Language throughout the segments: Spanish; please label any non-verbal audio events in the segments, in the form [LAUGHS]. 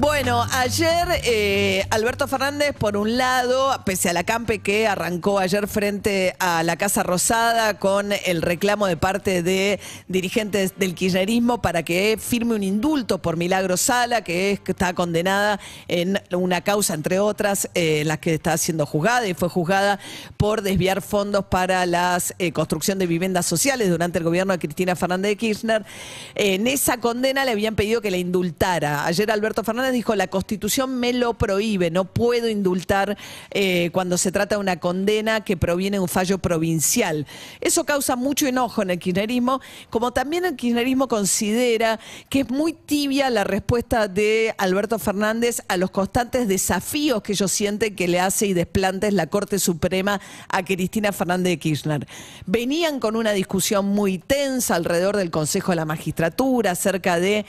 Bueno, ayer eh, Alberto Fernández, por un lado, pese a la campe que arrancó ayer frente a la Casa Rosada con el reclamo de parte de dirigentes del kirchnerismo para que firme un indulto por Milagro Sala, que, es, que está condenada en una causa, entre otras, eh, las que está siendo juzgada y fue juzgada por desviar fondos para la construcción de viviendas sociales durante el gobierno de Cristina Fernández de Kirchner. En esa condena le habían pedido que la indultara. Ayer Alberto Fernández dijo, la constitución me lo prohíbe, no puedo indultar eh, cuando se trata de una condena que proviene de un fallo provincial. Eso causa mucho enojo en el kirchnerismo, como también el kirchnerismo considera que es muy tibia la respuesta de Alberto Fernández a los constantes desafíos que ellos sienten que le hace y desplantes la Corte Suprema a Cristina Fernández de Kirchner. Venían con una discusión muy tensa alrededor del Consejo de la Magistratura acerca de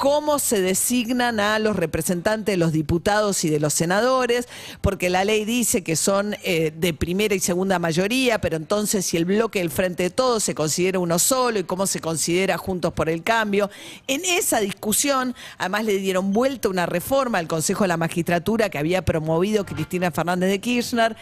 cómo se designan a los representantes de los diputados y de los senadores, porque la ley dice que son eh, de primera y segunda mayoría, pero entonces si el bloque del Frente de Todos se considera uno solo y cómo se considera Juntos por el Cambio. En esa discusión, además le dieron vuelta una reforma al Consejo de la Magistratura que había promovido Cristina Fernández de Kirchner,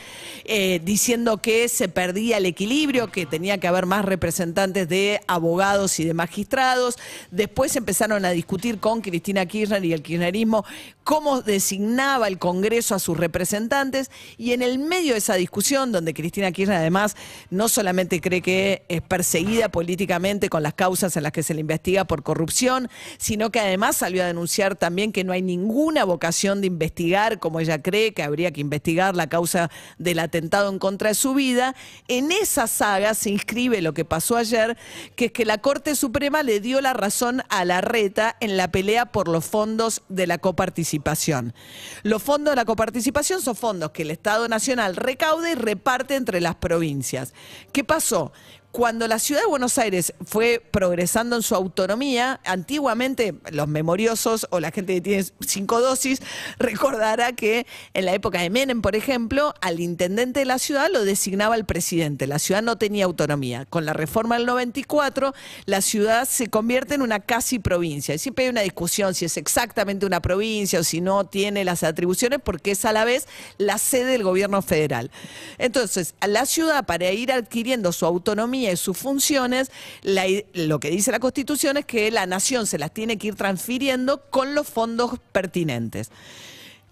eh, diciendo que se perdía el equilibrio, que tenía que haber más representantes de abogados y de magistrados. Después empezaron a discutir con Cristina Kirchner y el kirchnerismo cómo designaba el Congreso a sus representantes. Y en el medio de esa discusión, donde Cristina Kirchner además no solamente cree que es perseguida políticamente con las causas en las que se le investiga por corrupción, sino que además salió a denunciar también que no hay ninguna vocación de investigar, como ella cree que habría que investigar la causa del atentado en contra de su vida, en esa saga se inscribe lo que pasó ayer, que es que la Corte Suprema le dio la razón a la reta en la pelea por los fondos de la coparticipación. Los fondos de la coparticipación son fondos que el Estado Nacional recauda y reparte entre las provincias. ¿Qué pasó? Cuando la ciudad de Buenos Aires fue progresando en su autonomía, antiguamente los memoriosos o la gente que tiene cinco dosis [LAUGHS] recordará que en la época de Menem, por ejemplo, al intendente de la ciudad lo designaba el presidente. La ciudad no tenía autonomía. Con la reforma del 94, la ciudad se convierte en una casi provincia. Y siempre hay una discusión si es exactamente una provincia o si no tiene las atribuciones, porque es a la vez la sede del gobierno federal. Entonces, la ciudad, para ir adquiriendo su autonomía, y sus funciones, lo que dice la Constitución es que la nación se las tiene que ir transfiriendo con los fondos pertinentes.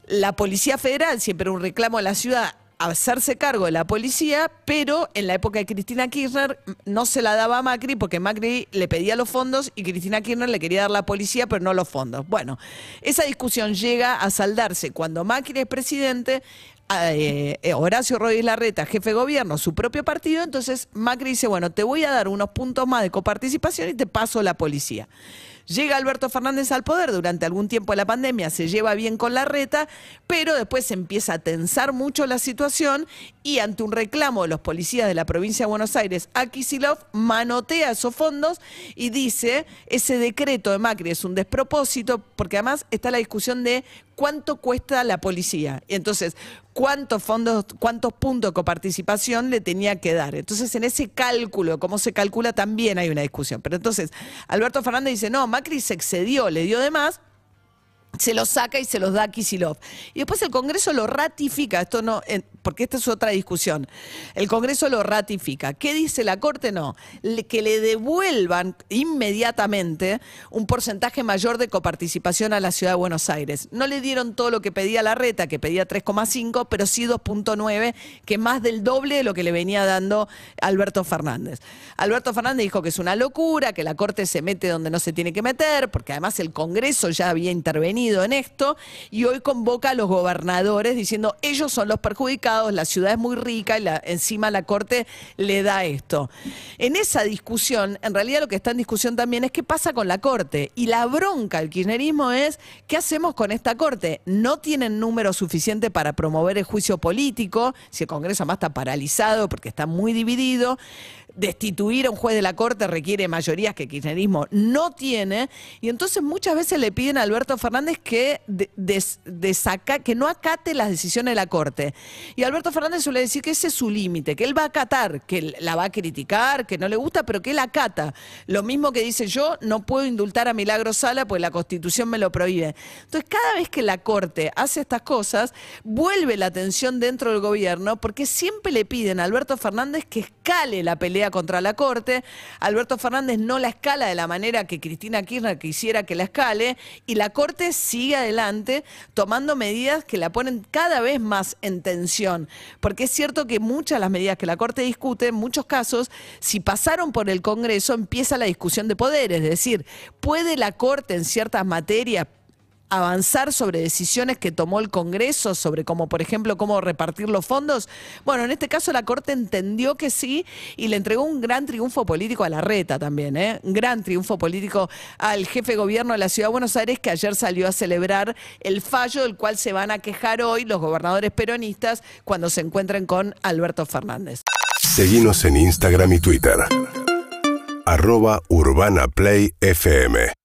La Policía Federal, siempre un reclamo de la ciudad, hacerse cargo de la policía, pero en la época de Cristina Kirchner no se la daba a Macri porque Macri le pedía los fondos y Cristina Kirchner le quería dar la policía, pero no los fondos. Bueno, esa discusión llega a saldarse cuando Macri es presidente, eh, eh, Horacio Rodríguez Larreta, jefe de gobierno, su propio partido, entonces Macri dice, bueno, te voy a dar unos puntos más de coparticipación y te paso la policía. Llega Alberto Fernández al poder durante algún tiempo de la pandemia, se lleva bien con la reta, pero después empieza a tensar mucho la situación y ante un reclamo de los policías de la provincia de Buenos Aires, Akisilov manotea esos fondos y dice, ese decreto de Macri es un despropósito, porque además está la discusión de cuánto cuesta la policía. Y entonces, cuántos fondos, cuántos puntos de coparticipación le tenía que dar. Entonces, en ese cálculo, cómo se calcula, también hay una discusión. Pero entonces, Alberto Fernández dice, no, Macri se excedió, le dio de más, se los saca y se los da a Kisilov. Y después el Congreso lo ratifica, esto no, porque esta es otra discusión. El Congreso lo ratifica. ¿Qué dice la Corte? No, que le devuelvan inmediatamente un porcentaje mayor de coparticipación a la Ciudad de Buenos Aires. No le dieron todo lo que pedía la reta, que pedía 3,5, pero sí 2,9, que más del doble de lo que le venía dando Alberto Fernández. Alberto Fernández dijo que es una locura, que la Corte se mete donde no se tiene que meter, porque además el Congreso ya había intervenido en esto, y hoy convoca a los gobernadores diciendo ellos son los perjudicados, la ciudad es muy rica y encima la Corte le da esto. En esa discusión, en realidad lo que está en discusión también es qué pasa con la Corte. Y la bronca del kirchnerismo es, ¿qué hacemos con esta Corte? No tienen número suficiente para promover el juicio político, si el Congreso además está paralizado porque está muy dividido destituir a un juez de la Corte requiere mayorías que el kirchnerismo no tiene, y entonces muchas veces le piden a Alberto Fernández que, que no acate las decisiones de la Corte. Alberto Fernández suele decir que ese es su límite, que él va a acatar, que la va a criticar, que no le gusta, pero que él acata. Lo mismo que dice yo, no puedo indultar a Milagro Sala porque la Constitución me lo prohíbe. Entonces, cada vez que la Corte hace estas cosas, vuelve la tensión dentro del gobierno porque siempre le piden a Alberto Fernández que escale la pelea contra la Corte. Alberto Fernández no la escala de la manera que Cristina Kirchner quisiera que la escale y la Corte sigue adelante tomando medidas que la ponen cada vez más en tensión. Porque es cierto que muchas de las medidas que la Corte discute, en muchos casos, si pasaron por el Congreso, empieza la discusión de poderes. Es decir, ¿puede la Corte en ciertas materias avanzar sobre decisiones que tomó el Congreso, sobre cómo, por ejemplo, cómo repartir los fondos? Bueno, en este caso la Corte entendió que sí y le entregó un gran triunfo político a la reta también, ¿eh? Un gran triunfo político al jefe de gobierno de la Ciudad de Buenos Aires que ayer salió a celebrar el fallo del cual se van a quejar hoy los gobernadores peronistas cuando se encuentren con Alberto Fernández. Seguimos en Instagram y Twitter. Arroba.